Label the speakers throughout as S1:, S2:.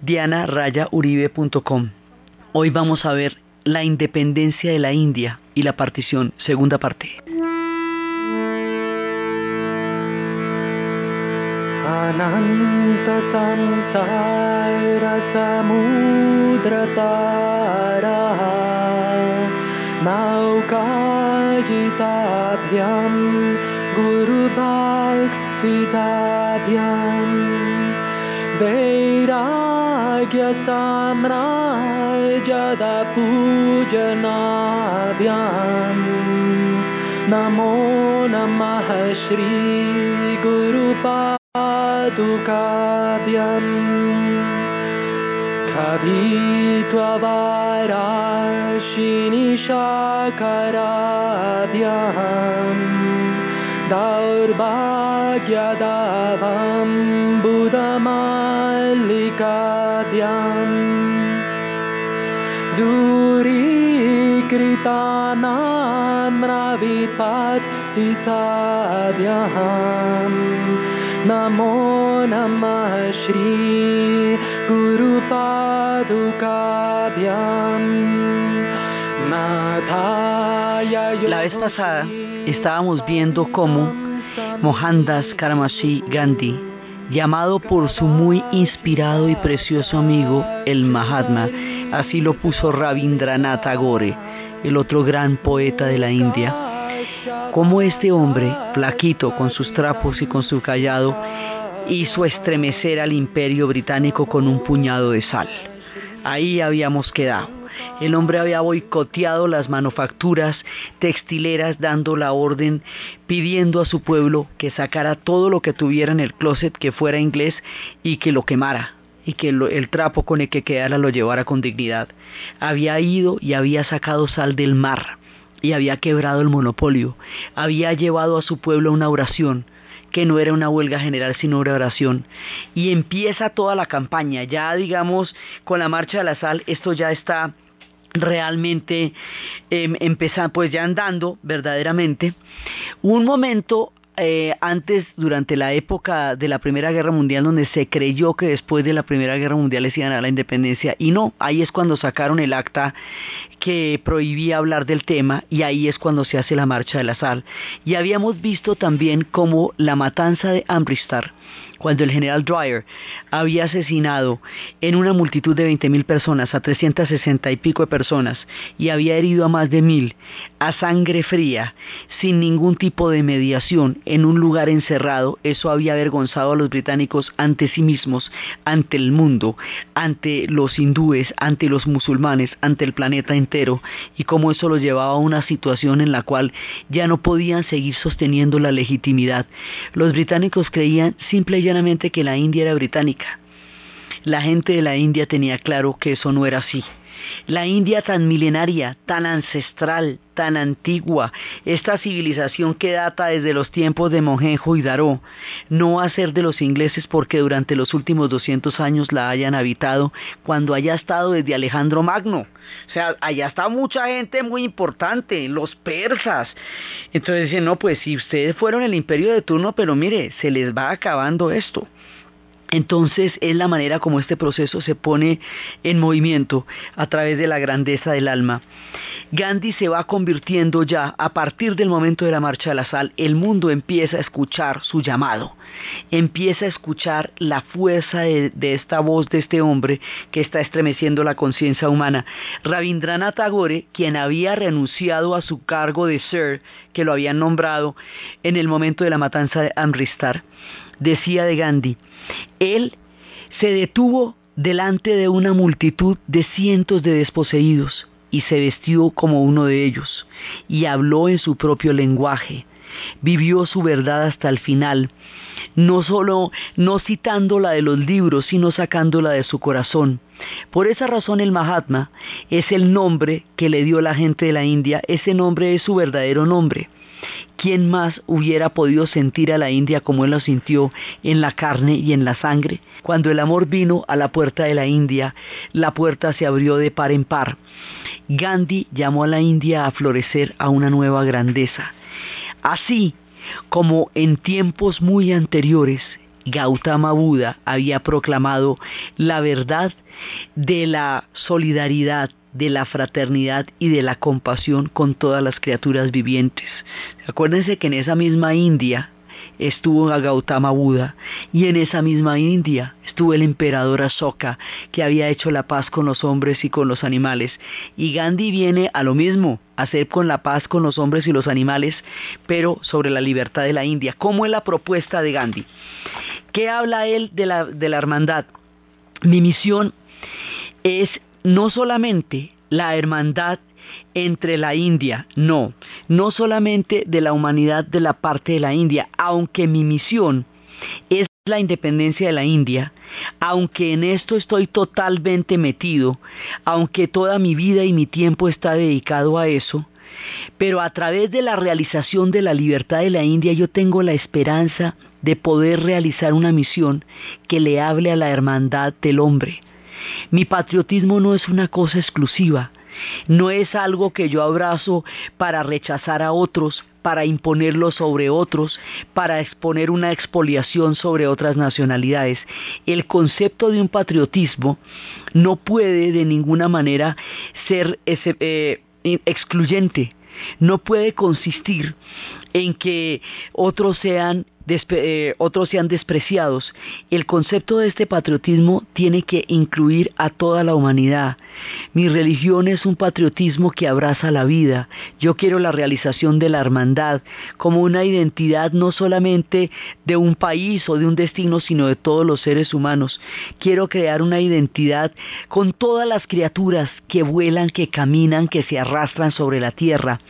S1: www.dianarayauribe.com. Hoy vamos a ver la independencia de la India y la partición, segunda parte.
S2: Mra यदपूजनाद्यां नमो नमः श्रीगुरुपादुकाव्यम्। गुरुपातुकाव्यम् कवि बुधमालिका बुधमाल्लिकाभ्याम् दूरीकृतानां रविपत्तिताभ्याम् नमो नमः श्रीगुरुपादुकाभ्याम्
S1: La vez pasada estábamos viendo cómo Mohandas Karamasi Gandhi, llamado por su muy inspirado y precioso amigo el Mahatma, así lo puso Rabindranath Tagore, el otro gran poeta de la India, cómo este hombre, flaquito con sus trapos y con su callado, hizo estremecer al imperio británico con un puñado de sal. Ahí habíamos quedado. El hombre había boicoteado las manufacturas textileras dando la orden, pidiendo a su pueblo que sacara todo lo que tuviera en el closet que fuera inglés y que lo quemara y que el trapo con el que quedara lo llevara con dignidad. Había ido y había sacado sal del mar y había quebrado el monopolio. Había llevado a su pueblo una oración que no era una huelga general sino una oración. Y empieza toda la campaña, ya digamos con la marcha de la sal, esto ya está realmente eh, pues ya andando verdaderamente. Un momento eh, antes, durante la época de la Primera Guerra Mundial, donde se creyó que después de la Primera Guerra Mundial les iban a la independencia, y no, ahí es cuando sacaron el acta que prohibía hablar del tema, y ahí es cuando se hace la marcha de la sal. Y habíamos visto también como la matanza de Amritsar cuando el general Dwyer había asesinado en una multitud de 20.000 personas a 360 y pico de personas y había herido a más de mil a sangre fría, sin ningún tipo de mediación, en un lugar encerrado, eso había avergonzado a los británicos ante sí mismos, ante el mundo, ante los hindúes, ante los musulmanes, ante el planeta entero, y cómo eso los llevaba a una situación en la cual ya no podían seguir sosteniendo la legitimidad. Los británicos creían simple y que la India era británica. La gente de la India tenía claro que eso no era así. La India tan milenaria, tan ancestral, tan antigua, esta civilización que data desde los tiempos de Mohenjo y Daró, no va a ser de los ingleses porque durante los últimos 200 años la hayan habitado cuando haya estado desde Alejandro Magno. O sea, allá está mucha gente muy importante, los persas. Entonces dicen, no, pues si ustedes fueron el imperio de turno, pero mire, se les va acabando esto. Entonces es la manera como este proceso se pone en movimiento a través de la grandeza del alma. Gandhi se va convirtiendo ya, a partir del momento de la marcha de la sal, el mundo empieza a escuchar su llamado, empieza a escuchar la fuerza de, esta voz de este hombre que está estremeciendo la conciencia humana. Rabindranath Tagore, quien había renunciado a su cargo de Sir, que lo habían nombrado en el momento de la matanza de Amritsar, decía de Gandhi, él se detuvo delante de una multitud de cientos de desposeídos y se vestió como uno de ellos y habló en su propio lenguaje vivió su verdad hasta el final, no solo no citándola de los libros, sino sacándola de su corazón. Por esa razón el Mahatma es el nombre que le dio la gente de la India, ese nombre es su verdadero nombre. ¿Quién más hubiera podido sentir a la India como él lo sintió en la carne y en la sangre? Cuando el amor vino a la puerta de la India, la puerta se abrió de par en par. Gandhi llamó a la India a florecer a una nueva grandeza. Así como en tiempos muy anteriores, Gautama Buda había proclamado la verdad de la solidaridad, de la fraternidad y de la compasión con todas las criaturas vivientes. Acuérdense que en esa misma India estuvo Gautama Buda y en esa misma India estuvo el emperador Ashoka que había hecho la paz con los hombres y con los animales y Gandhi viene a lo mismo hacer con la paz con los hombres y los animales pero sobre la libertad de la India ¿cómo es la propuesta de Gandhi? ¿qué habla él de la, de la hermandad? mi misión es no solamente la hermandad entre la India, no, no solamente de la humanidad de la parte de la India, aunque mi misión es la independencia de la India, aunque en esto estoy totalmente metido, aunque toda mi vida y mi tiempo está dedicado a eso, pero a través de la realización de la libertad de la India yo tengo la esperanza de poder realizar una misión que le hable a la hermandad del hombre, mi patriotismo no es una cosa exclusiva, no es algo que yo abrazo para rechazar a otros, para imponerlo sobre otros, para exponer una expoliación sobre otras nacionalidades. El concepto de un patriotismo no puede de ninguna manera ser eh, excluyente, no puede consistir en que otros sean eh, otros sean despreciados. El concepto de este patriotismo tiene que incluir a toda la humanidad. Mi religión es un patriotismo que abraza la vida. Yo quiero la realización de la hermandad como una identidad no solamente de un país o de un destino, sino de todos los seres humanos. Quiero crear una identidad con todas las criaturas que vuelan, que caminan, que se arrastran sobre la tierra.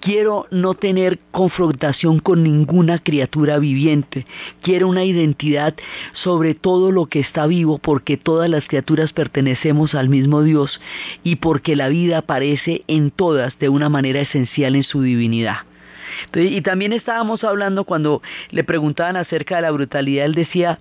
S1: Quiero no tener confrontación con ninguna criatura viviente. Quiero una identidad sobre todo lo que está vivo porque todas las criaturas pertenecemos al mismo Dios y porque la vida aparece en todas de una manera esencial en su divinidad. y también estábamos hablando cuando le preguntaban acerca de la brutalidad, él decía,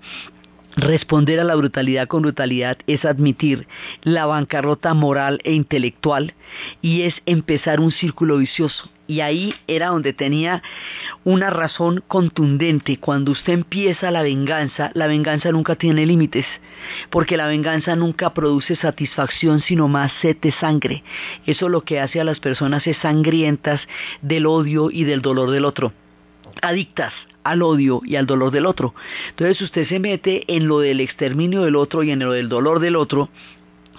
S1: Responder a la brutalidad con brutalidad es admitir la bancarrota moral e intelectual y es empezar un círculo vicioso. Y ahí era donde tenía una razón contundente. Cuando usted empieza la venganza, la venganza nunca tiene límites, porque la venganza nunca produce satisfacción, sino más sed de sangre. Eso lo que hace a las personas es sangrientas del odio y del dolor del otro adictas al odio y al dolor del otro. Entonces usted se mete en lo del exterminio del otro y en lo del dolor del otro.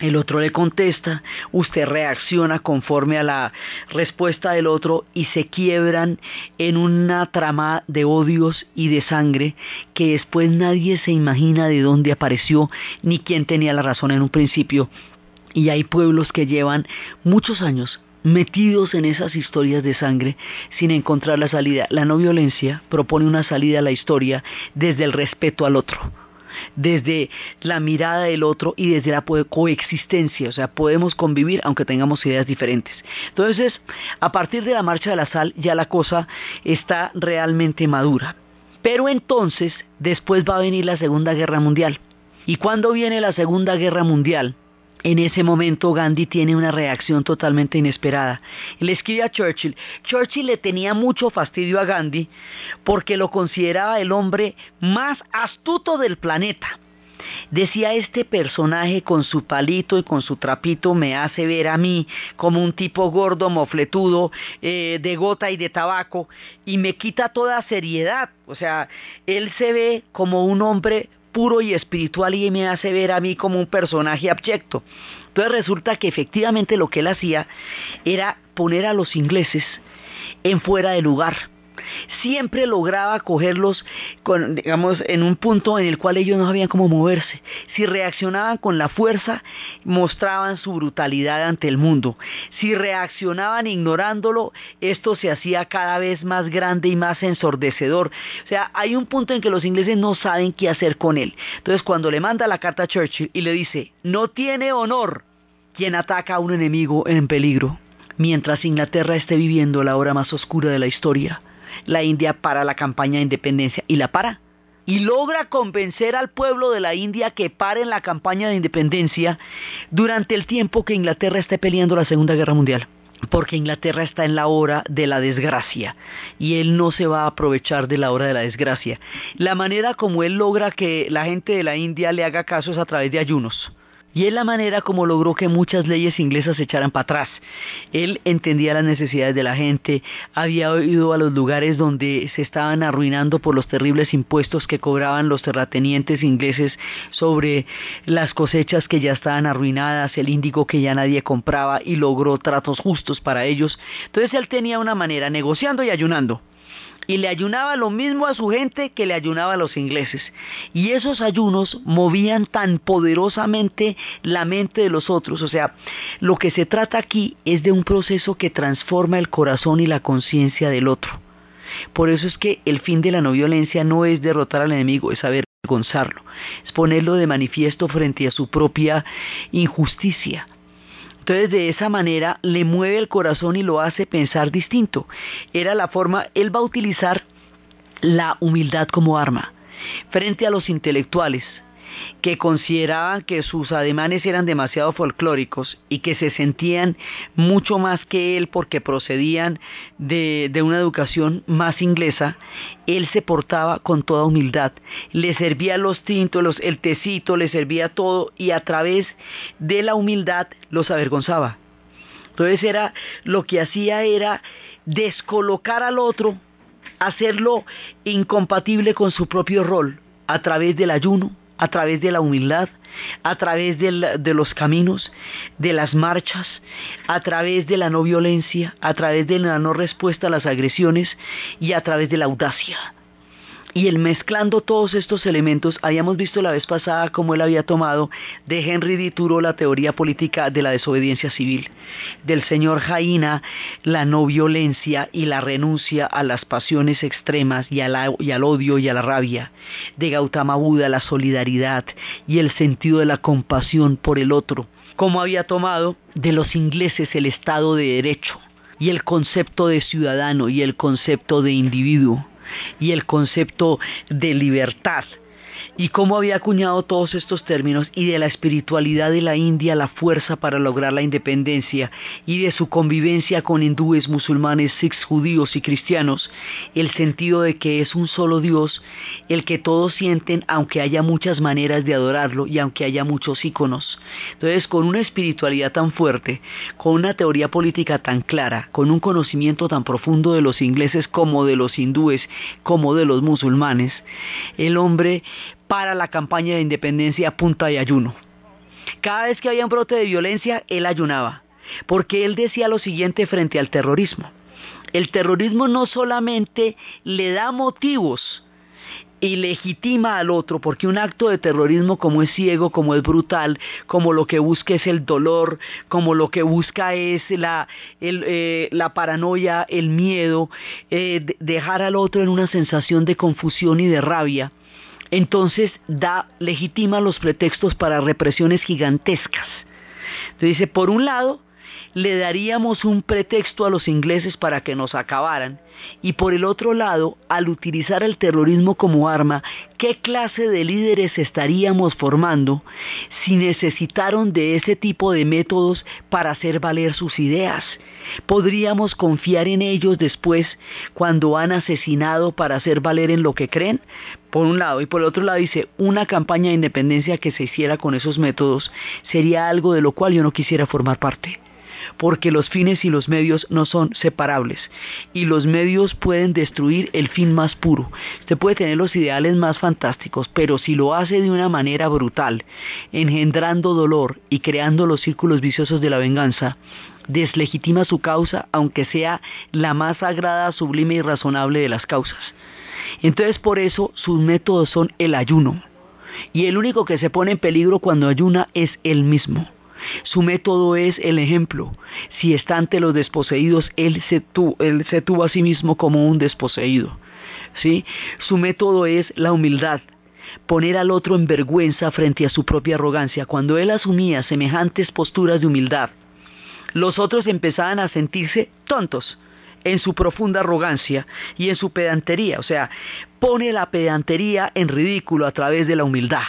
S1: El otro le contesta, usted reacciona conforme a la respuesta del otro y se quiebran en una trama de odios y de sangre que después nadie se imagina de dónde apareció ni quién tenía la razón en un principio. Y hay pueblos que llevan muchos años metidos en esas historias de sangre sin encontrar la salida. La no violencia propone una salida a la historia desde el respeto al otro desde la mirada del otro y desde la coexistencia, o sea, podemos convivir aunque tengamos ideas diferentes. Entonces, a partir de la marcha de la sal ya la cosa está realmente madura. Pero entonces, después va a venir la Segunda Guerra Mundial. ¿Y cuando viene la Segunda Guerra Mundial? En ese momento Gandhi tiene una reacción totalmente inesperada. Le escribe a Churchill. Churchill le tenía mucho fastidio a Gandhi porque lo consideraba el hombre más astuto del planeta. Decía este personaje con su palito y con su trapito me hace ver a mí como un tipo gordo, mofletudo, eh, de gota y de tabaco y me quita toda seriedad. O sea, él se ve como un hombre puro y espiritual y me hace ver a mí como un personaje abyecto. Entonces resulta que efectivamente lo que él hacía era poner a los ingleses en fuera de lugar. Siempre lograba cogerlos con, digamos, en un punto en el cual ellos no sabían cómo moverse. Si reaccionaban con la fuerza, mostraban su brutalidad ante el mundo. Si reaccionaban ignorándolo, esto se hacía cada vez más grande y más ensordecedor. O sea, hay un punto en que los ingleses no saben qué hacer con él. Entonces, cuando le manda la carta a Churchill y le dice, no tiene honor quien ataca a un enemigo en peligro. Mientras Inglaterra esté viviendo la hora más oscura de la historia, la India para la campaña de independencia y la para. Y logra convencer al pueblo de la India que paren la campaña de independencia durante el tiempo que Inglaterra esté peleando la Segunda Guerra Mundial. Porque Inglaterra está en la hora de la desgracia y él no se va a aprovechar de la hora de la desgracia. La manera como él logra que la gente de la India le haga caso es a través de ayunos y es la manera como logró que muchas leyes inglesas se echaran para atrás. Él entendía las necesidades de la gente, había ido a los lugares donde se estaban arruinando por los terribles impuestos que cobraban los terratenientes ingleses sobre las cosechas que ya estaban arruinadas, el índigo que ya nadie compraba y logró tratos justos para ellos. Entonces él tenía una manera, negociando y ayunando y le ayunaba lo mismo a su gente que le ayunaba a los ingleses. Y esos ayunos movían tan poderosamente la mente de los otros. O sea, lo que se trata aquí es de un proceso que transforma el corazón y la conciencia del otro. Por eso es que el fin de la no violencia no es derrotar al enemigo, es avergonzarlo, es ponerlo de manifiesto frente a su propia injusticia. Entonces de esa manera le mueve el corazón y lo hace pensar distinto. Era la forma, él va a utilizar la humildad como arma frente a los intelectuales que consideraban que sus ademanes eran demasiado folclóricos y que se sentían mucho más que él porque procedían de, una educación más inglesa, él se portaba con toda humildad. Le servía los tintos, el tecito, le servía todo y a través de la humildad los avergonzaba. Entonces era lo que hacía era descolocar al otro, hacerlo incompatible con su propio rol a través del ayuno, a través de la humildad, a través de los caminos, de las marchas, a través de la no violencia, a través de la no respuesta a las agresiones y a través de la audacia. Y el mezclando todos estos elementos, habíamos visto la vez pasada cómo él había tomado de Henry D. la teoría política de la desobediencia civil, del señor Jaina la no violencia y la renuncia a las pasiones extremas y, y al odio y a la rabia, de Gautama Buda la solidaridad y el sentido de la compasión por el otro, como había tomado de los ingleses el Estado de Derecho y el concepto de ciudadano y el concepto de individuo y el concepto de libertad y cómo había acuñado todos estos términos y de la espiritualidad de la India, la fuerza para lograr la independencia y de su convivencia con hindúes, musulmanes, sikhs, judíos y cristianos, el sentido de que es un solo Dios, el que todos sienten aunque haya muchas maneras de adorarlo y aunque haya muchos íconos. Entonces, con una espiritualidad tan fuerte, con una teoría política tan clara, con un conocimiento tan profundo de los ingleses como de los hindúes, como de los musulmanes, el hombre para la campaña de independencia punta de ayuno. Cada vez que había un brote de violencia, él ayunaba, porque él decía lo siguiente frente al terrorismo. El terrorismo no solamente le da motivos y legitima al otro, porque un acto de terrorismo como es ciego, como es brutal, como lo que busca es el dolor, como lo que busca es la, eh, la paranoia, el miedo, eh, dejar al otro en una sensación de confusión y de rabia, entonces da, legitima los pretextos para represiones gigantescas. Entonces dice, por un lado, le daríamos un pretexto a los ingleses para que nos acabaran, y por el otro lado, al utilizar el terrorismo como arma, ¿qué clase de líderes estaríamos formando si necesitaron de ese tipo de métodos para hacer valer sus ideas? ¿Podríamos confiar en ellos después cuando han asesinado para hacer valer en lo que creen? Por un lado, y por el otro lado dice, una campaña de independencia que se hiciera con esos métodos sería algo de lo cual yo no quisiera formar parte porque los fines y los medios no son separables y los medios pueden destruir el fin más puro. Usted puede tener los ideales más fantásticos, pero si lo hace de una manera brutal, engendrando dolor y creando los círculos viciosos de la venganza, deslegitima su causa, aunque sea la más sagrada, sublime y razonable de las causas. Entonces por eso sus métodos son el ayuno. Y el único que se pone en peligro cuando ayuna es él mismo. Su método es el ejemplo. Si está ante los desposeídos, él se, tuvo a sí mismo como un desposeído. ¿sí? Su método es la humildad poner al otro en vergüenza frente a su propia arrogancia. Cuando él asumía semejantes posturas de humildad, los otros empezaban a sentirse tontos en su profunda arrogancia y en su pedantería. O sea, pone la pedantería en ridículo a través de la humildad.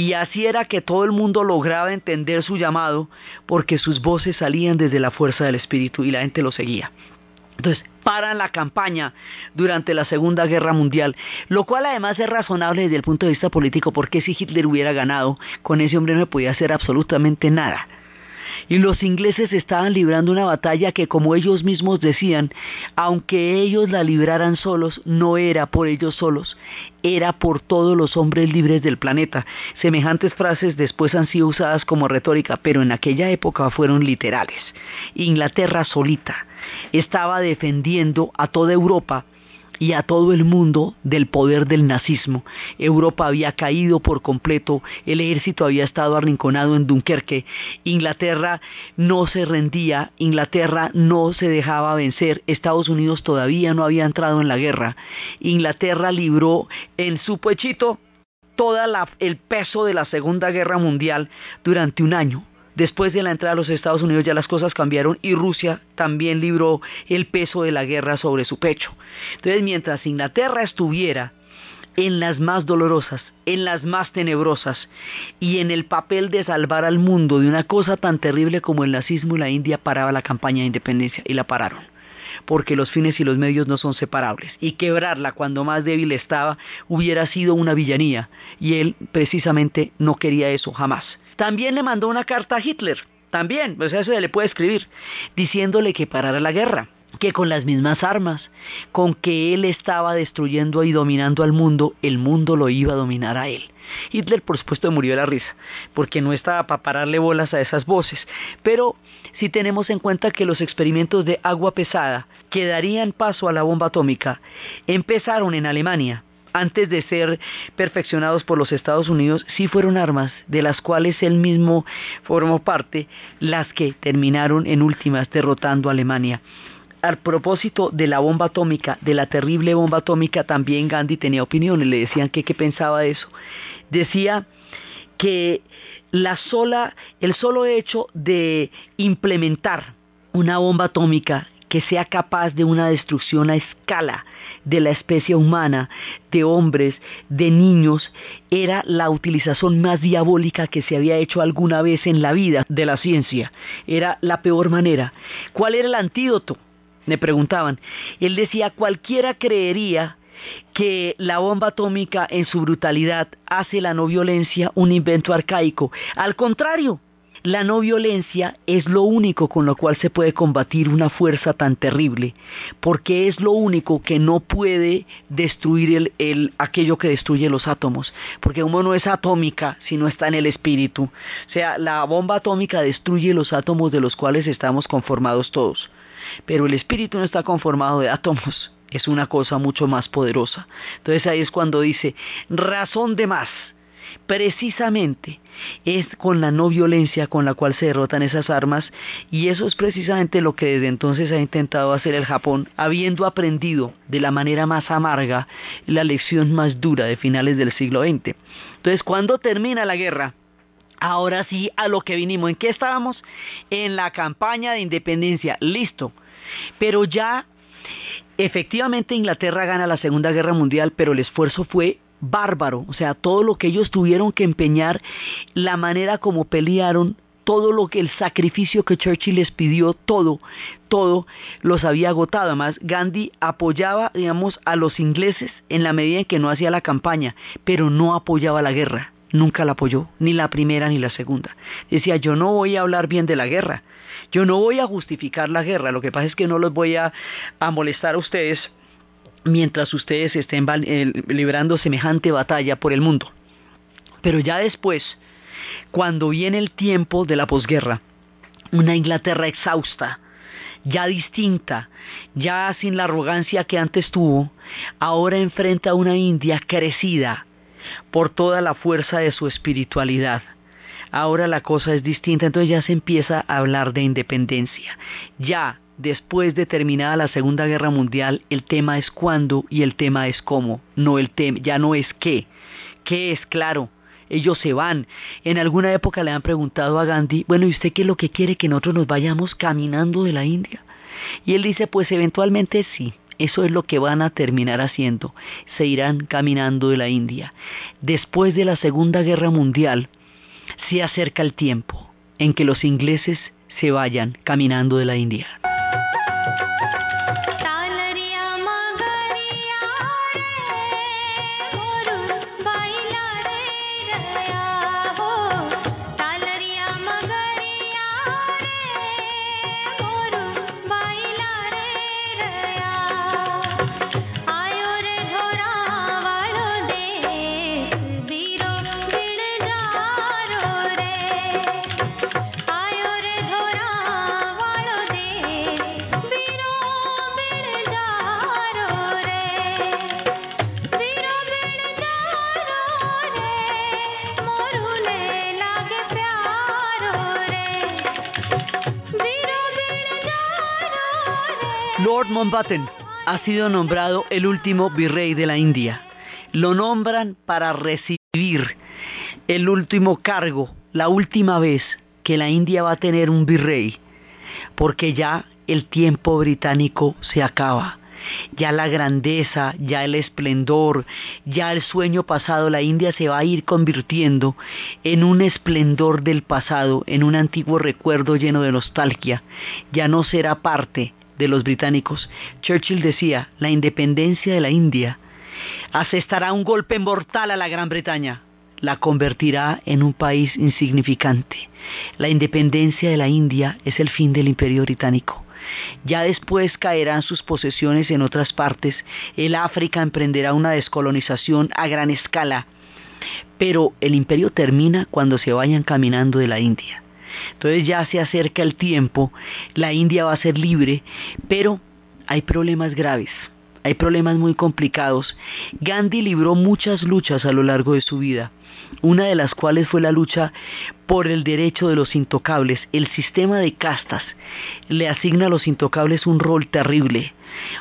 S1: Y así era que todo el mundo lograba entender su llamado porque sus voces salían desde la fuerza del Espíritu y la gente lo seguía. Entonces, paran la campaña durante la Segunda Guerra Mundial, lo cual además es razonable desde el punto de vista político, porque si Hitler hubiera ganado, con ese hombre no podía hacer absolutamente nada y los ingleses estaban librando una batalla que como ellos mismos decían, aunque ellos la libraran solos, no era por ellos solos, era por todos los hombres libres del planeta. Semejantes frases después han sido usadas como retórica, pero en aquella época fueron literales. Inglaterra solita estaba defendiendo a toda Europa y a todo el mundo del poder del nazismo. Europa había caído por completo, el ejército había estado arrinconado en Dunkerque, Inglaterra no se rendía, Inglaterra no se dejaba vencer, Estados Unidos todavía no había entrado en la guerra, Inglaterra libró en su pechito todo el peso de la Segunda Guerra Mundial durante un año. Después de la entrada de los Estados Unidos ya las cosas cambiaron y Rusia también libró el peso de la guerra sobre su pecho. Entonces, mientras Inglaterra estuviera en las más dolorosas, en las más tenebrosas y en el papel de salvar al mundo de una cosa tan terrible como el nazismo, la India paraba la campaña de independencia y la pararon porque los fines y los medios no son separables. Y quebrarla cuando más débil estaba hubiera sido una villanía, y él precisamente no quería eso jamás. También le mandó una carta a Hitler, también, pues eso ya le puede escribir, diciéndole que parara la guerra, que con las mismas armas, con que él estaba destruyendo y dominando al mundo, el mundo lo iba a dominar a él. Hitler, por supuesto, murió de la risa, porque no estaba para pararle bolas a esas voces. Pero si tenemos en cuenta que los experimentos de agua pesada que darían paso a la bomba atómica empezaron en Alemania, antes de ser perfeccionados por los Estados Unidos, sí fueron armas de las cuales él mismo formó parte, las que terminaron en últimas derrotando a Alemania. Al propósito de la bomba atómica, de la terrible bomba atómica, también Gandhi tenía opiniones, le decían que qué pensaba de eso. Decía que la sola, el solo hecho de implementar una bomba atómica que sea capaz de una destrucción a escala de la especie humana, de hombres, de niños, era la utilización más diabólica que se había hecho alguna vez en la vida de la ciencia. Era la peor manera. ¿Cuál era el antídoto? Me preguntaban. Él decía, cualquiera creería que la bomba atómica en su brutalidad hace la no violencia un invento arcaico. Al contrario, la no violencia es lo único con lo cual se puede combatir una fuerza tan terrible, porque es lo único que no puede destruir el, aquello que destruye los átomos, porque uno no es atómica si no está en el espíritu. O sea, la bomba atómica destruye los átomos de los cuales estamos conformados todos, pero el espíritu no está conformado de átomos, es una cosa mucho más poderosa. Entonces ahí es cuando dice, razón de más precisamente es con la no violencia con la cual se derrotan esas armas y eso es precisamente lo que desde entonces ha intentado hacer el Japón, habiendo aprendido de la manera más amarga la lección más dura de finales del siglo XX. Entonces, cuando termina la guerra, ahora sí a lo que vinimos, ¿en qué estábamos? En la campaña de independencia, listo. Pero ya efectivamente Inglaterra gana la Segunda Guerra Mundial, pero el esfuerzo fue bárbaro, o sea, todo lo que ellos tuvieron que empeñar, la manera como pelearon, todo lo que el sacrificio que Churchill les pidió, todo, todo los había agotado. Además, Gandhi apoyaba, digamos, a los ingleses en la medida en que no hacía la campaña, pero no apoyaba la guerra. nunca la apoyó, ni la primera ni la segunda. Decía, yo no voy a hablar bien de la guerra, yo no voy a justificar la guerra, lo que pasa es que no los voy a, molestar a ustedes mientras ustedes estén eh, librando semejante batalla por el mundo. Pero ya después, cuando viene el tiempo de la posguerra, una Inglaterra exhausta, ya distinta, ya sin la arrogancia que antes tuvo, ahora enfrenta a una India crecida por toda la fuerza de su espiritualidad. Ahora la cosa es distinta, entonces ya se empieza a hablar de independencia. Ya después de terminada la Segunda Guerra Mundial, el tema es cuándo y el tema es cómo, no el tema, ya no es qué. ¿Qué es claro? ellos se van. En alguna época le han preguntado a Gandhi, bueno, ¿y usted qué es lo que quiere que nosotros nos vayamos caminando de la India? Y él dice, pues eventualmente sí, eso es lo que van a terminar haciendo, se irán caminando de la India. Después de la Segunda Guerra Mundial, se acerca el tiempo en que los ingleses se vayan caminando de la India. Mountbatten ha sido nombrado el último virrey de la India. Lo nombran para recibir el último cargo, la última vez que la India va a tener un virrey, porque ya el tiempo británico se acaba. Ya la grandeza, ya el esplendor, ya el sueño pasado, la India se va a ir convirtiendo en un esplendor del pasado, en un antiguo recuerdo lleno de nostalgia. Ya no será parte de los británicos. Churchill decía, la independencia de la India asestará un golpe mortal a la Gran Bretaña, la convertirá en un país insignificante. La independencia de la India es el fin del imperio británico. Ya después caerán sus posesiones en otras partes, el África emprenderá una descolonización a gran escala, pero el imperio termina cuando se vayan caminando de la India. Entonces ya se acerca el tiempo, la India va a ser libre, pero hay problemas graves, hay problemas muy complicados. Gandhi libró muchas luchas a lo largo de su vida, una de las cuales fue la lucha por el derecho de los intocables. El sistema de castas le asigna a los intocables un rol terrible,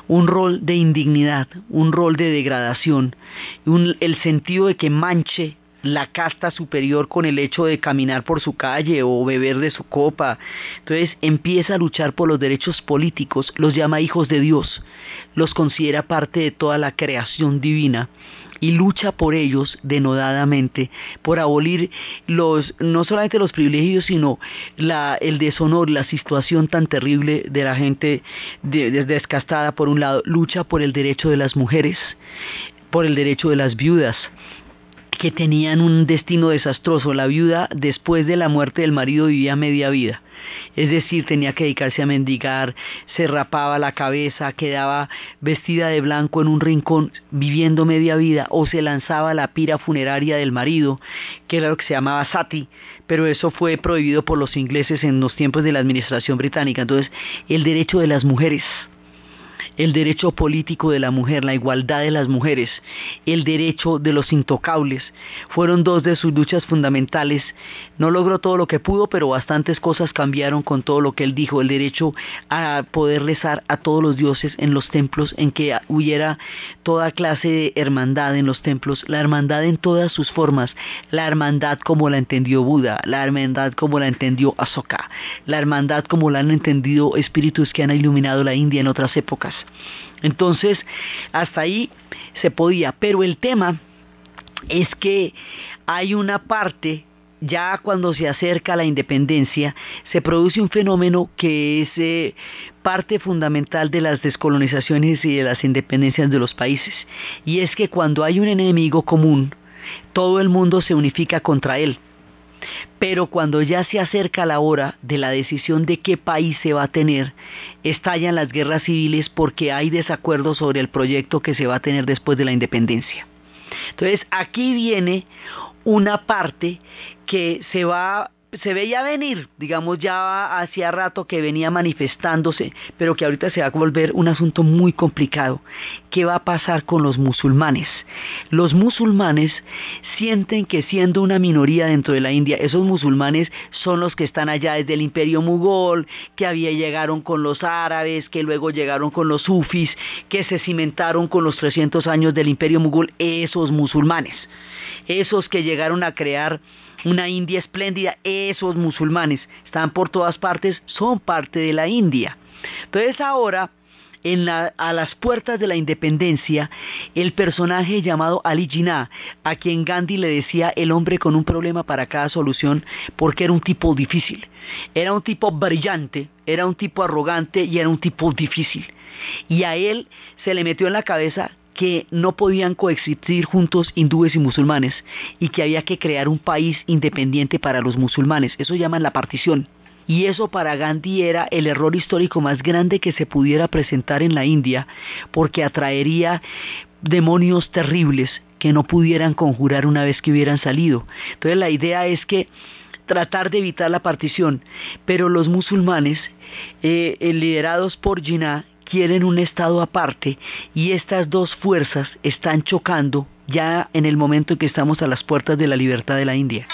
S1: un rol de indignidad, un rol de degradación, el sentido de que manche la casta superior con el hecho de caminar por su calle o beber de su copa. Entonces empieza a luchar por los derechos políticos, los llama hijos de Dios, los considera parte de toda la creación divina y lucha por ellos denodadamente, por abolir los, no solamente los privilegios, sino la, el deshonor, la situación tan terrible de la gente descastada por un lado, lucha por el derecho de las mujeres, por el derecho de las viudas, que tenían un destino desastroso. La viuda, después de la muerte del marido, vivía media vida. Es decir, tenía que dedicarse a mendigar, se rapaba la cabeza, quedaba vestida de blanco en un rincón viviendo media vida, o se lanzaba a la pira funeraria del marido, que era lo que se llamaba sati, pero eso fue prohibido por los ingleses en los tiempos de la administración británica. Entonces, el derecho de las mujeres el derecho político de la mujer, la igualdad de las mujeres, el derecho de los intocables, fueron dos de sus luchas fundamentales. No logró todo lo que pudo, pero bastantes cosas cambiaron con todo lo que él dijo, el derecho a poder rezar a todos los dioses en los templos, en que hubiera toda clase de hermandad en los templos, la hermandad en todas sus formas, la hermandad como la entendió Buda, la hermandad como la entendió Asoka, la hermandad como la han entendido espíritus que han iluminado la India en otras épocas. Entonces, hasta ahí se podía, pero el tema es que hay una parte ya cuando se acerca a la independencia, se produce un fenómeno que es eh, parte fundamental de las descolonizaciones y de las independencias de los países. Y es que cuando hay un enemigo común, todo el mundo se unifica contra él. Pero cuando ya se acerca la hora de la decisión de qué país se va a tener, estallan las guerras civiles porque hay desacuerdos sobre el proyecto que se va a tener después de la independencia. Entonces aquí viene una parte que se va se veía venir, digamos ya hacía rato que venía manifestándose, pero que ahorita se va a volver un asunto muy complicado. ¿Qué va a pasar con los musulmanes? Los musulmanes sienten que siendo una minoría dentro de la India, esos musulmanes son los que están allá desde el imperio mugol, que había llegaron con los árabes, que luego llegaron con los sufis, que se cimentaron con los 300 años del imperio mugol, esos musulmanes, esos que llegaron a crear una India espléndida, esos musulmanes están por todas partes, son parte de la India. Entonces ahora, a las puertas de la independencia, el personaje llamado Ali Jinnah, a quien Gandhi le decía el hombre con un problema para cada solución, porque era un tipo difícil, era un tipo brillante, era un tipo arrogante y era un tipo difícil. Y a él se le metió en la cabeza que no podían coexistir juntos hindúes y musulmanes y que había que crear un país independiente para los musulmanes. Eso llaman la partición. Y eso para Gandhi era el error histórico más grande que se pudiera presentar en la India, porque atraería demonios terribles que no pudieran conjurar una vez que hubieran salido. Entonces la idea es que tratar de evitar la partición, pero los musulmanes, eh, liderados por Jinnah, quieren un Estado aparte y estas dos fuerzas están chocando ya en el momento en que estamos a las puertas de la libertad de la India.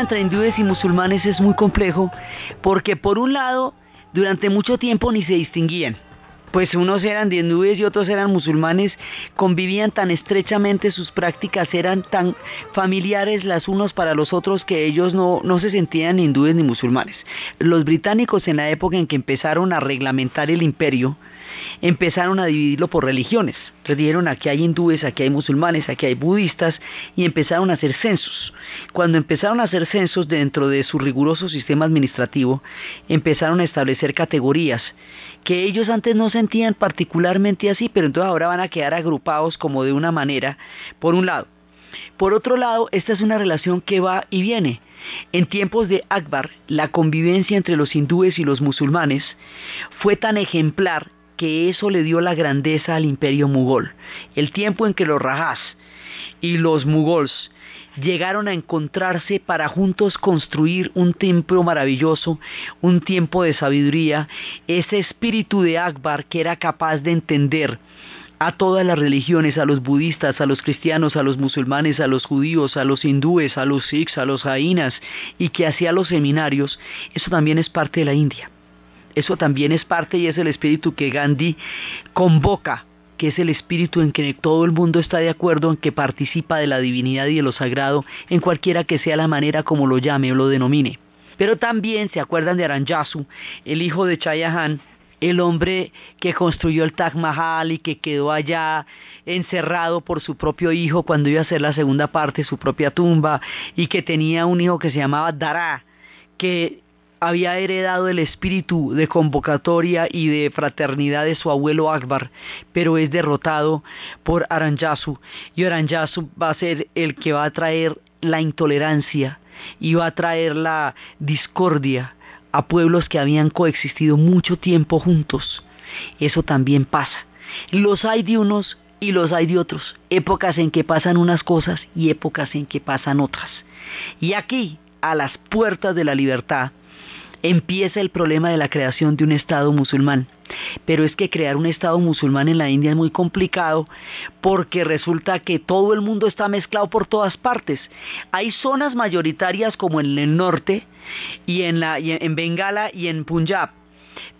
S1: Entre hindúes y musulmanes es muy complejo porque por un lado durante mucho tiempo ni se distinguían. Pues unos eran de hindúes y otros eran musulmanes, convivían tan estrechamente, sus prácticas eran tan familiares las unos para los otros que ellos no, no se sentían hindúes ni musulmanes. Los británicos en la época en que empezaron a reglamentar el imperio, empezaron a dividirlo por religiones. Entonces dijeron aquí hay hindúes, aquí hay musulmanes, aquí hay budistas y empezaron a hacer censos. Cuando empezaron a hacer censos dentro de su riguroso sistema administrativo, empezaron a establecer categorías que ellos antes no sentían particularmente así, pero entonces ahora van a quedar agrupados como de una manera, por un lado. Por otro lado, esta es una relación que va y viene. En tiempos de Akbar, la convivencia entre los hindúes y los musulmanes fue tan ejemplar que eso le dio la grandeza al imperio mugol. El tiempo en que los rajás y los mugols llegaron a encontrarse para juntos construir un templo maravilloso, un tiempo de sabiduría, ese espíritu de Akbar que era capaz de entender a todas las religiones, a los budistas, a los cristianos, a los musulmanes, a los judíos, a los hindúes, a los sikhs, a los jainas, y que hacía los seminarios, eso también es parte de la India. Eso también es parte y es el espíritu que Gandhi convoca, que es el espíritu en que todo el mundo está de acuerdo, en que participa de la divinidad y de lo sagrado, en cualquiera que sea la manera como lo llame o lo denomine. Pero también se acuerdan de Aranjasu, el hijo de Chayahan, el hombre que construyó el Taj Mahal y que quedó allá encerrado por su propio hijo cuando iba a hacer la segunda parte, su propia tumba, y que tenía un hijo que se llamaba Dara, que había heredado el espíritu de convocatoria y de fraternidad de su abuelo Akbar, pero es derrotado por Aranjasu y Aranjasu va a ser el que va a traer la intolerancia y va a traer la discordia a pueblos que habían coexistido mucho tiempo juntos. Eso también pasa. Los hay de unos y los hay de otros. Épocas en que pasan unas cosas y épocas en que pasan otras. Y aquí, a las puertas de la libertad, empieza el problema de la creación de un Estado musulmán. Pero es que crear un Estado musulmán en la India es muy complicado porque resulta que todo el mundo está mezclado por todas partes. Hay zonas mayoritarias como en el norte y en, la, y en Bengala y en Punjab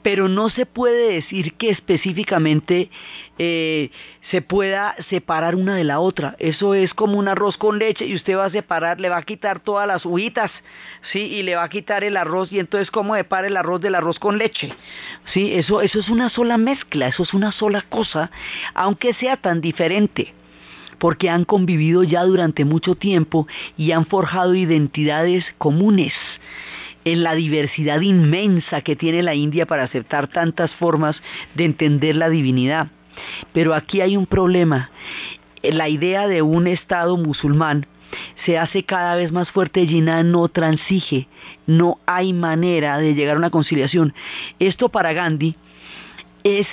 S1: pero no se puede decir que específicamente eh, se pueda separar una de la otra. Eso es como un arroz con leche y usted va a separar, le va a quitar todas las hojitas, ¿sí? Y le va a quitar el arroz y entonces cómo separa el arroz del arroz con leche, ¿sí? Eso, eso es una sola mezcla, eso es una sola cosa, aunque sea tan diferente porque han convivido ya durante mucho tiempo y han forjado identidades comunes en la diversidad inmensa que tiene la India para aceptar tantas formas de entender la divinidad. Pero aquí hay un problema. La idea de un Estado musulmán se hace cada vez más fuerte y no transige, no hay manera de llegar a una conciliación. Esto para Gandhi es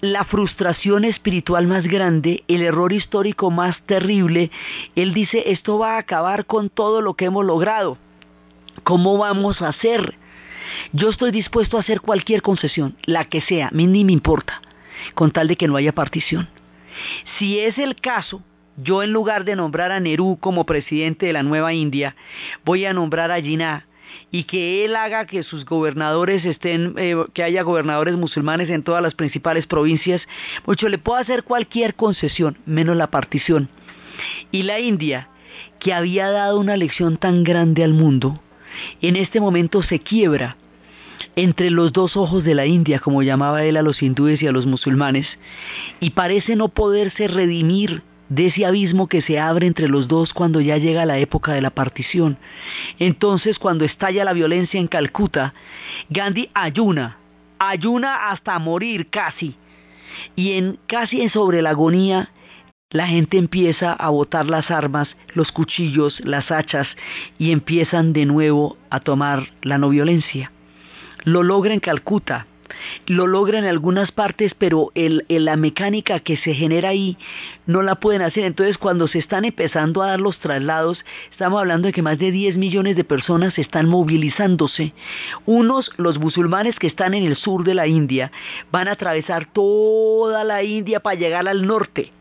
S1: la frustración espiritual más grande, el error histórico más terrible. Él dice, esto va a acabar con todo lo que hemos logrado. ¿Cómo vamos a hacer? Yo estoy dispuesto a hacer cualquier concesión, la que sea, a mí ni me importa, con tal de que no haya partición. Si es el caso, yo en lugar de nombrar a Nehru como presidente de la nueva India, voy a nombrar a Jinnah y que él haga que sus gobernadores estén, eh, que haya gobernadores musulmanes en todas las principales provincias, mucho le puedo hacer cualquier concesión, menos la partición. Y la India, que había dado una lección tan grande al mundo, en este momento se quiebra entre los dos ojos de la India, como llamaba él a los hindúes y a los musulmanes, y parece no poderse redimir de ese abismo que se abre entre los dos cuando ya llega la época de la partición. Entonces, cuando estalla la violencia en Calcuta, Gandhi ayuna, ayuna hasta morir casi, y en casi sobre la agonía la gente empieza a botar las armas, los cuchillos, las hachas y empiezan de nuevo a tomar la no violencia. Lo logra en Calcuta, lo logra en algunas partes, pero la mecánica que se genera ahí no la pueden hacer. Entonces, cuando se están empezando a dar los traslados, estamos hablando de que más de 10 millones de personas están movilizándose. Unos, los musulmanes que están en el sur de la India, van a atravesar toda la India para llegar al norte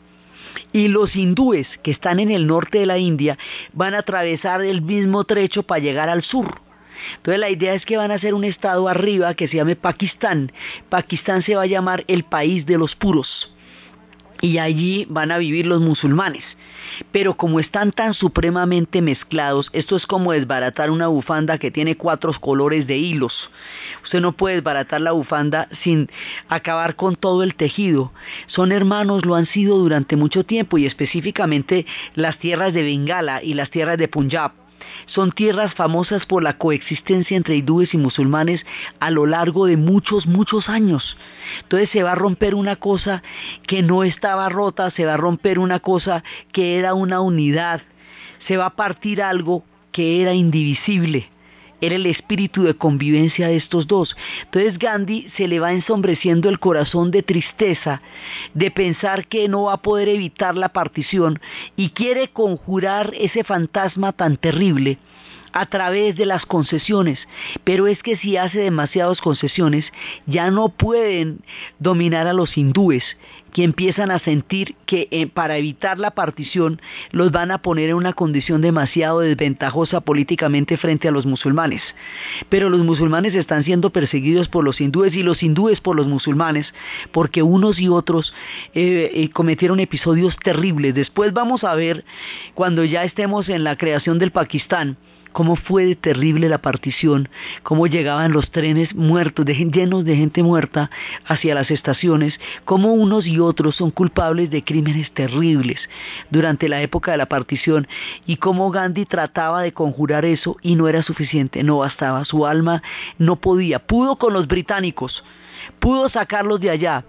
S1: y los hindúes que están en el norte de la India van a atravesar el mismo trecho para llegar al sur. Entonces la idea es que van a hacer un estado arriba que se llame Pakistán. Pakistán se va a llamar el país de los puros. Y allí van a vivir los musulmanes. Pero como están tan supremamente mezclados, esto es como desbaratar una bufanda que tiene cuatro colores de hilos. Usted no puede desbaratar la bufanda sin acabar con todo el tejido. Son hermanos, lo han sido durante mucho tiempo y específicamente las tierras de Bengala y las tierras de Punjab son tierras famosas por la coexistencia entre hindúes y musulmanes a lo largo de muchos, muchos años. Entonces se va a romper una cosa que no estaba rota, se va a romper una cosa que era una unidad, se va a partir algo que era indivisible era el espíritu de convivencia de estos dos. Entonces Gandhi se le va ensombreciendo el corazón de tristeza, de pensar que no va a poder evitar la partición y quiere conjurar ese fantasma tan terrible a través de las concesiones. Pero es que si hace demasiadas concesiones, ya no pueden dominar a los hindúes, que empiezan a sentir que eh, para evitar la partición los van a poner en una condición demasiado desventajosa políticamente frente a los musulmanes. Pero los musulmanes están siendo perseguidos por los hindúes y los hindúes por los musulmanes, porque unos y otros eh, eh, cometieron episodios terribles. Después vamos a ver, cuando ya estemos en la creación del Pakistán, cómo fue terrible la partición, cómo llegaban los trenes muertos, llenos de gente muerta hacia las estaciones, cómo unos y otros son culpables de crímenes terribles durante la época de la partición y cómo Gandhi trataba de conjurar eso y no era suficiente, no bastaba, su alma no podía, pudo con los británicos, pudo sacarlos de allá,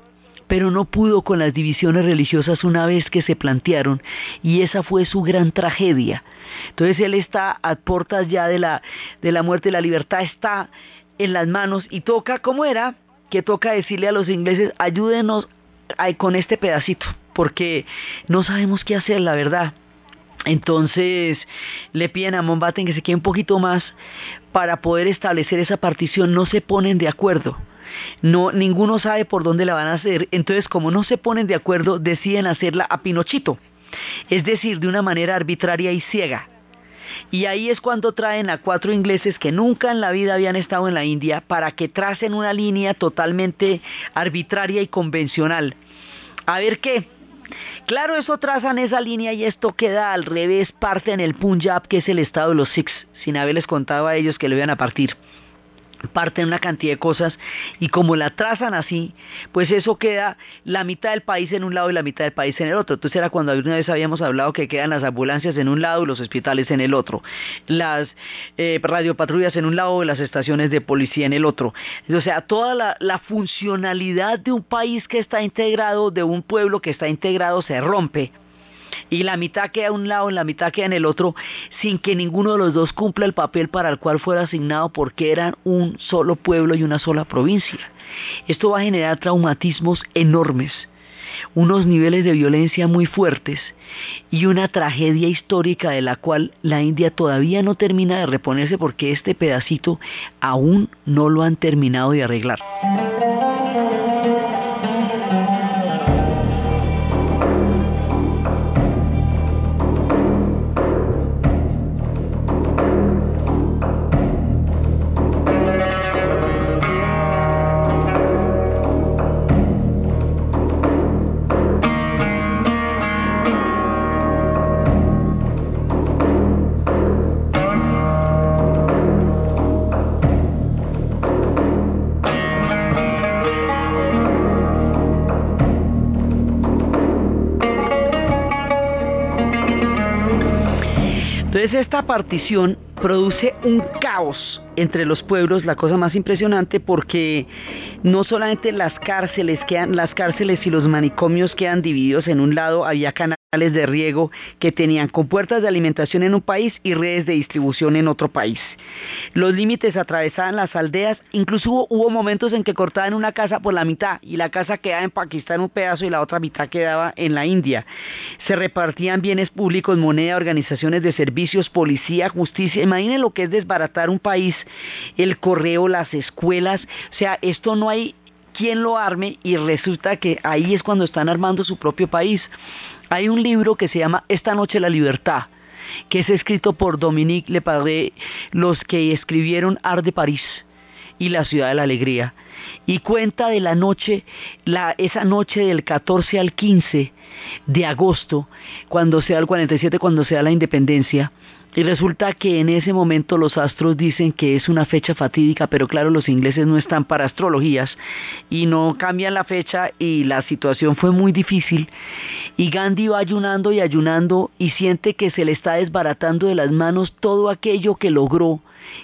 S1: pero no pudo con las divisiones religiosas una vez que se plantearon y esa fue su gran tragedia. Entonces él está a puertas ya de la, de la muerte, la libertad está en las manos y toca, ¿cómo era? Que toca decirle a los ingleses, ayúdenos con este pedacito, porque no sabemos qué hacer, la verdad. Entonces le piden a Mombaten que se quede un poquito más para poder establecer esa partición. No se ponen de acuerdo. No, ninguno sabe por dónde la van a hacer. Entonces, como no se ponen de acuerdo, deciden hacerla a Pinochito. Es decir, de una manera arbitraria y ciega. Y ahí es cuando traen a cuatro ingleses que nunca en la vida habían estado en la India para que tracen una línea totalmente arbitraria y convencional. A ver qué. Claro, eso trazan esa línea y esto queda al revés, parte en el Punjab, que es el estado de los Sikhs, sin haberles contado a ellos que lo iban a partir parten una cantidad de cosas y como la trazan así, pues eso queda la mitad del país en un lado y la mitad del país en el otro. Entonces era cuando alguna vez habíamos hablado que quedan las ambulancias en un lado y los hospitales en el otro, las eh, radiopatrullas en un lado y las estaciones de policía en el otro. O sea, toda la, la funcionalidad de un país que está integrado, de un pueblo que está integrado, se rompe y la mitad queda a un lado y la mitad queda en el otro, sin que ninguno de los dos cumpla el papel para el cual fuera asignado porque eran un solo pueblo y una sola provincia. Esto va a generar traumatismos enormes, unos niveles de violencia muy fuertes y una tragedia histórica de la cual la India todavía no termina de reponerse porque este pedacito aún no lo han terminado de arreglar. Esta partición produce un caos entre los pueblos, la cosa más impresionante porque no solamente las cárceles quedan, las cárceles y los manicomios quedan divididos en un lado, había de riego que tenían compuertas de alimentación en un país y redes de distribución en otro país. Los límites atravesaban las aldeas, incluso hubo, momentos en que cortaban una casa por la mitad y la casa quedaba en Pakistán un pedazo y la otra mitad quedaba en la India. Se repartían bienes públicos, moneda, organizaciones de servicios, policía, justicia. Imaginen lo que es desbaratar un país, el correo, las escuelas. O sea, esto no hay quien lo arme y resulta que ahí es cuando están armando su propio país. Hay un libro que se llama Esta noche la libertad, que es escrito por Dominique Leparé, los que escribieron Art de París y La ciudad de la alegría, y cuenta de la noche, la, esa noche del 14 al 15 de agosto, cuando sea el 47, cuando sea la independencia, y resulta que en ese momento los astros dicen que es una fecha fatídica, pero claro, los ingleses no están para astrologías y no cambian la fecha y la situación fue muy difícil. Y Gandhi va ayunando y ayunando y siente que se le está desbaratando de las manos todo aquello que logró,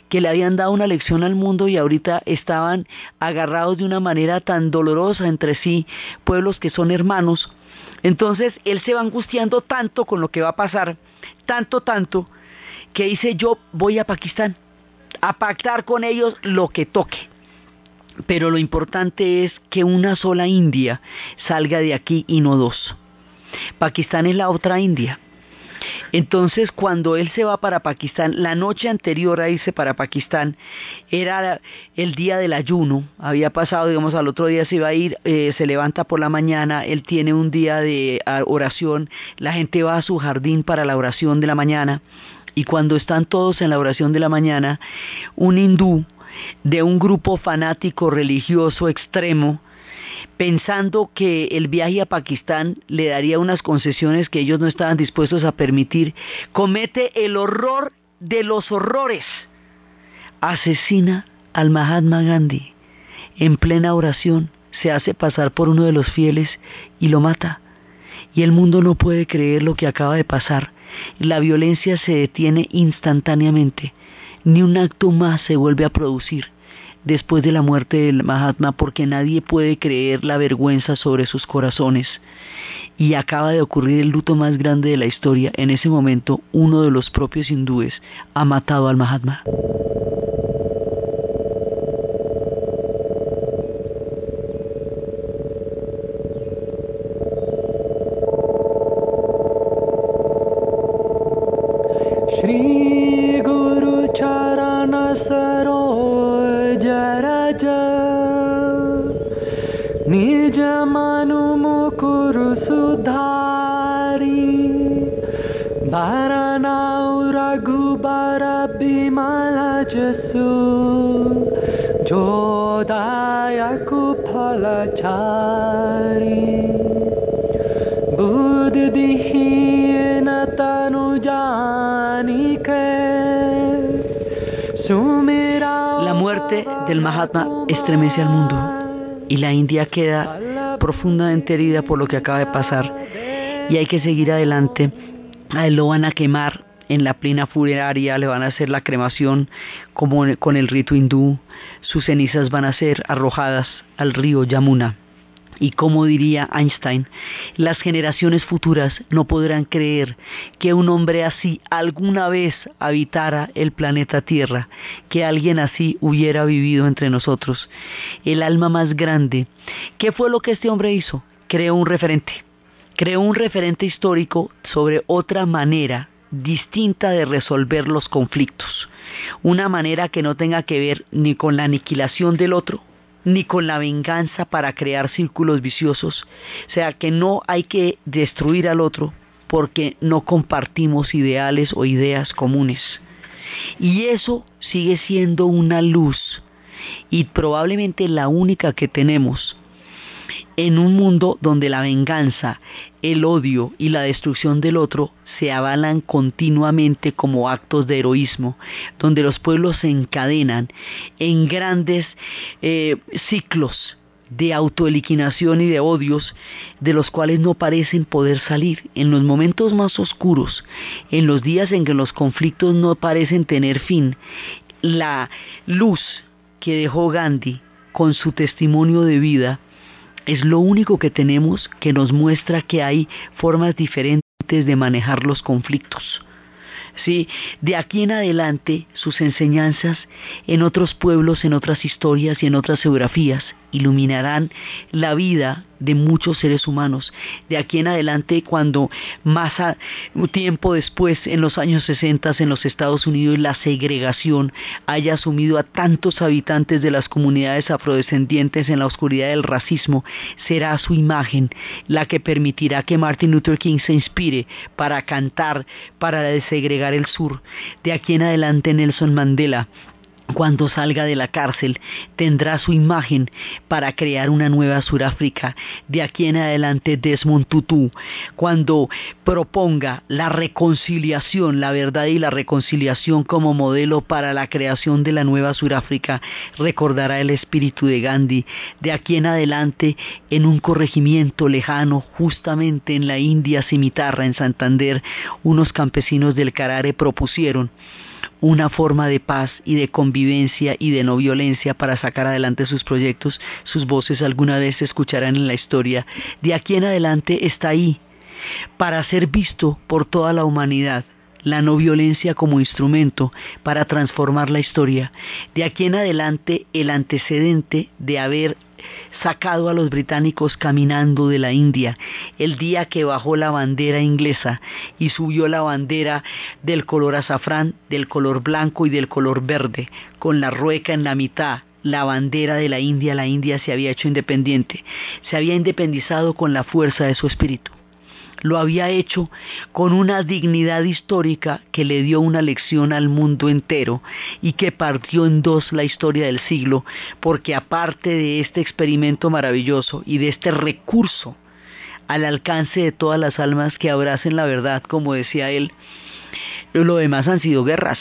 S1: que le habían dado una lección al mundo y ahorita estaban agarrados de una manera tan dolorosa entre sí, pueblos que son hermanos. Entonces él se va angustiando tanto con lo que va a pasar, tanto, tanto, que dice yo voy a Pakistán a pactar con ellos lo que toque. Pero lo importante es que una sola India salga de aquí y no dos. Pakistán es la otra India. Entonces, cuando él se va para Pakistán, la noche anterior a irse para Pakistán, era el día del ayuno, había pasado, digamos, al otro día se iba a ir, eh, se levanta por la mañana, él tiene un día de ah, oración, la gente va a su jardín para la oración de la mañana, y cuando están todos en la oración de la mañana, un hindú de un grupo fanático religioso extremo, pensando que el viaje a Pakistán le daría unas concesiones que ellos no estaban dispuestos a permitir, comete el horror de los horrores. Asesina al Mahatma Gandhi en plena oración, se hace pasar por uno de los fieles y lo mata. Y el mundo no puede creer lo que acaba de pasar. La violencia se detiene instantáneamente. Ni un acto más se vuelve a producir después de la muerte del Mahatma porque nadie puede creer la vergüenza sobre sus corazones. Y acaba de ocurrir el luto más grande de la historia. En ese momento, uno de los propios hindúes ha matado al Mahatma. Profundamente herida por lo que acaba de pasar y hay que seguir adelante. A él lo van a quemar en la plena funeraria, le van a hacer la cremación como con el rito hindú, sus cenizas van a ser arrojadas al río Yamuna. Y como diría Einstein, las generaciones futuras no podrán creer que un hombre así alguna vez habitara el planeta Tierra, que alguien así hubiera vivido entre nosotros. El alma más grande. ¿Qué fue lo que este hombre hizo? Creó un referente. Creó un referente histórico sobre otra manera distinta de resolver los conflictos. Una manera que no tenga que ver ni con la aniquilación del otro, ni con la venganza para crear círculos viciosos. O sea que no hay que destruir al otro porque no compartimos ideales o ideas comunes. Y eso sigue siendo una luz y probablemente la única que tenemos en un mundo donde la venganza, el odio y la destrucción del otro se avalan continuamente como actos de heroísmo, donde los pueblos se encadenan en grandes eh, ciclos de autoeliquinación y de odios de los cuales no parecen poder salir. En los momentos más oscuros, en los días en que los conflictos no parecen tener fin, la luz que dejó Gandhi con su testimonio de vida es lo único que tenemos que nos muestra que hay formas diferentes de manejar los conflictos. Sí, de aquí en adelante sus enseñanzas en otros pueblos, en otras historias y en otras geografías iluminarán la vida de muchos seres humanos. De aquí en adelante, cuando más tiempo después, en los años 60, en los Estados Unidos, la segregación haya asumido a tantos habitantes de las comunidades afrodescendientes en la oscuridad del racismo, será su imagen la que permitirá que Martin Luther King se inspire para cantar, para desegregar el sur. De aquí en adelante, Nelson Mandela cuando salga de la cárcel, tendrá su imagen para crear una nueva Suráfrica. De aquí en adelante, Desmond Tutu, cuando proponga la reconciliación, la verdad y la reconciliación como modelo para la creación de la nueva Suráfrica, recordará el espíritu de Gandhi. De aquí en adelante, en un corregimiento lejano, justamente en la India Cimitarra, en Santander, unos campesinos del Carare propusieron una forma de paz y de convivencia y de no violencia para sacar adelante sus proyectos, sus voces alguna vez se escucharán en la historia. De aquí en adelante está ahí, para ser visto por toda la humanidad la no violencia como instrumento para transformar la historia. De aquí en adelante el antecedente de haber sacado a los británicos caminando de la India, el día que bajó la bandera inglesa y subió la bandera del color azafrán, del color blanco y del color verde, con la rueca en la mitad, la bandera de la India, la India se había hecho independiente, se había independizado con la fuerza de su espíritu lo había hecho con una dignidad histórica que le dio una lección al mundo entero y que partió en dos la historia del siglo, porque aparte de este experimento maravilloso y de este recurso al alcance de todas las almas que abracen la verdad, como decía él, lo demás han sido guerras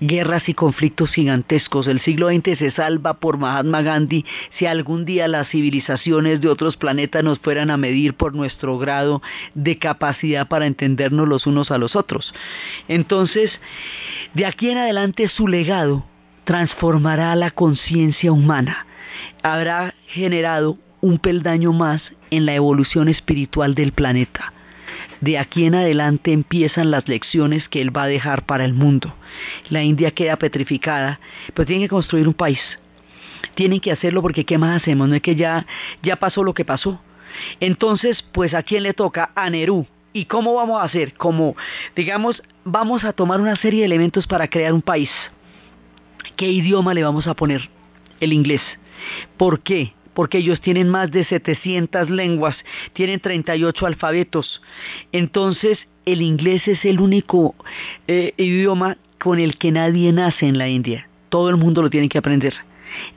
S1: guerras y conflictos gigantescos. El siglo XX se salva por Mahatma Gandhi si algún día las civilizaciones de otros planetas nos fueran a medir por nuestro grado de capacidad para entendernos los unos a los otros. Entonces, de aquí en adelante su legado transformará la conciencia humana. Habrá generado un peldaño más en la evolución espiritual del planeta. De aquí en adelante empiezan las lecciones que él va a dejar para el mundo. La India queda petrificada, pero tiene que construir un país. Tienen que hacerlo porque ¿qué más hacemos? No es que ya, ya pasó lo que pasó. Entonces, pues a quién le toca? A Nerú. ¿Y cómo vamos a hacer? Como, digamos, vamos a tomar una serie de elementos para crear un país. ¿Qué idioma le vamos a poner? El inglés. ¿Por qué? Porque ellos tienen más de 700 lenguas, tienen 38 alfabetos. Entonces, el inglés es el único eh, idioma con el que nadie nace en la India. Todo el mundo lo tiene que aprender.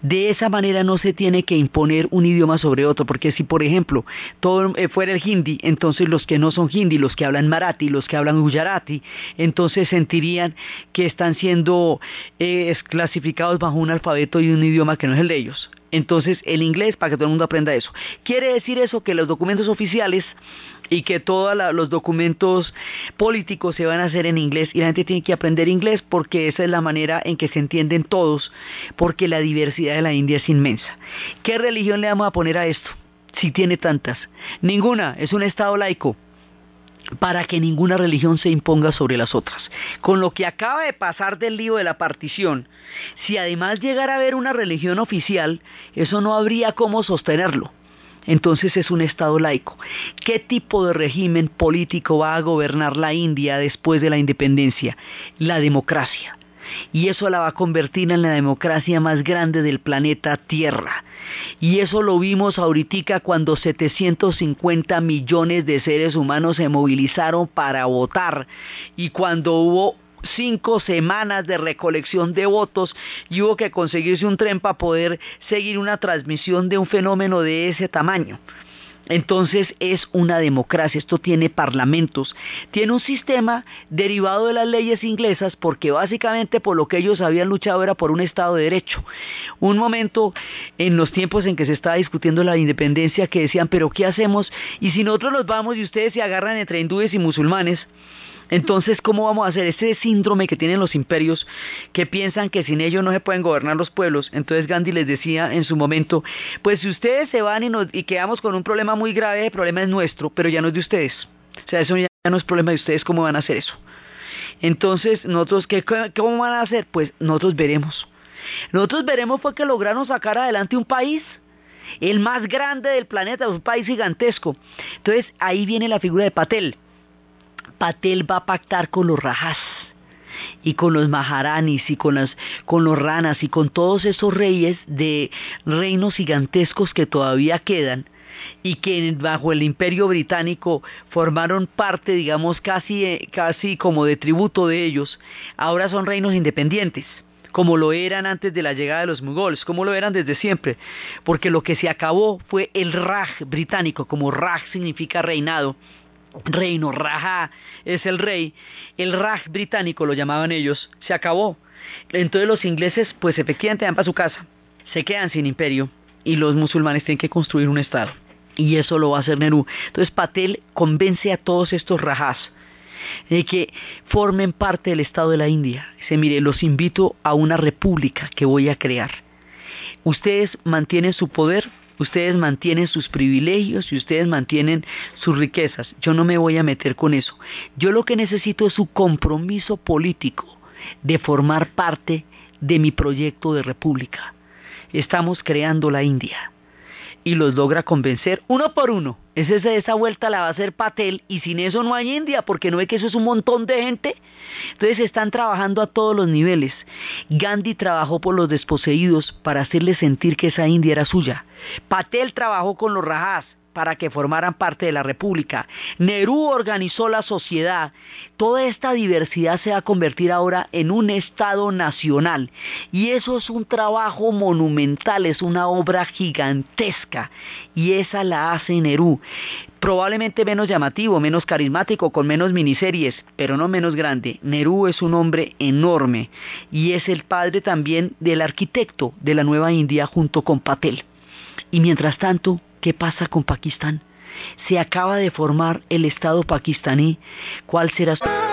S1: De esa manera no se tiene que imponer un idioma sobre otro, porque si por ejemplo todo eh, fuera el hindi, entonces los que no son hindi, los que hablan marathi, los que hablan gujarati, entonces sentirían que están siendo eh, clasificados bajo un alfabeto y un idioma que no es el de ellos. Entonces el inglés para que todo el mundo aprenda eso. Quiere decir eso que los documentos oficiales y que todos los documentos políticos se van a hacer en inglés y la gente tiene que aprender inglés porque esa es la manera en que se entienden todos, porque la diversidad de la India es inmensa. ¿Qué religión le vamos a poner a esto? Si tiene tantas. Ninguna, es un Estado laico para que ninguna religión se imponga sobre las otras. Con lo que acaba de pasar del lío de la partición, si además llegara a haber una religión oficial, eso no habría cómo sostenerlo. Entonces es un Estado laico. ¿Qué tipo de régimen político va a gobernar la India después de la independencia? La democracia. Y eso la va a convertir en la democracia más grande del planeta Tierra. Y eso lo vimos ahorita cuando 750 millones de seres humanos se movilizaron para votar y cuando hubo cinco semanas de recolección de votos y hubo que conseguirse un tren para poder seguir una transmisión de un fenómeno de ese tamaño. Entonces es una democracia, esto tiene parlamentos, tiene un sistema derivado de las leyes inglesas porque básicamente por lo que ellos habían luchado era por un Estado de Derecho. Un momento en los tiempos en que se estaba discutiendo la independencia que decían, pero ¿qué hacemos? Y si nosotros nos vamos y ustedes se agarran entre hindúes y musulmanes, entonces, ¿cómo vamos a hacer ese síndrome que tienen los imperios que piensan que sin ellos no se pueden gobernar los pueblos? Entonces Gandhi les decía en su momento, pues si ustedes se van y, quedamos con un problema muy grave, el problema es nuestro, pero ya no es de ustedes. O sea, eso ya no es problema de ustedes, ¿cómo van a hacer eso? Entonces, nosotros, ¿qué, ¿cómo van a hacer? Pues nosotros veremos. Nosotros veremos fue que lograron sacar adelante un país el más grande del planeta, un país gigantesco. Entonces ahí viene la figura de Patel. Patel va a pactar con los rajas y con los maharanis y con, las, con los ranas y con todos esos reyes de reinos gigantescos que todavía quedan y que bajo el imperio británico formaron parte, digamos, casi, eh, casi como de tributo de ellos, ahora son reinos independientes como lo eran antes de la llegada de los mugols, como lo eran desde siempre, porque lo que se acabó fue el Raj británico, como Raj significa reinado, reino, Raja es el rey, el Raj británico lo llamaban ellos, se acabó. Entonces los ingleses pues efectivamente van para su casa, se quedan sin imperio y los musulmanes tienen que construir un estado. Y eso lo va a hacer Nerú. Entonces Patel convence a todos estos Rajas de que formen parte del Estado de la India. Dice, mire, los invito a una república que voy a crear. Ustedes mantienen su poder, ustedes mantienen sus privilegios y ustedes mantienen sus riquezas. Yo no me voy a meter con eso. Yo lo que necesito es su compromiso político de formar parte de mi proyecto de república. Estamos creando la India y los logra convencer uno por uno. Esa, esa vuelta la va a hacer Patel y sin eso no hay India porque no ve que eso es un montón de gente. Entonces están trabajando a todos los niveles. Gandhi trabajó por los desposeídos para hacerles sentir que esa India era suya. Patel trabajó con los Rajas para que formaran parte de la República. Nerú organizó la sociedad. Toda esta diversidad se va a convertir ahora en un Estado nacional. Y eso es un trabajo monumental, es una obra gigantesca. Y esa la hace Nerú. Probablemente menos llamativo, menos carismático, con menos miniseries, pero no menos grande. Nerú es un hombre enorme y es el padre también del arquitecto de la nueva India junto con Patel. Y mientras tanto, ¿Qué pasa con Pakistán? Se acaba de formar el Estado pakistaní. ¿Cuál será su...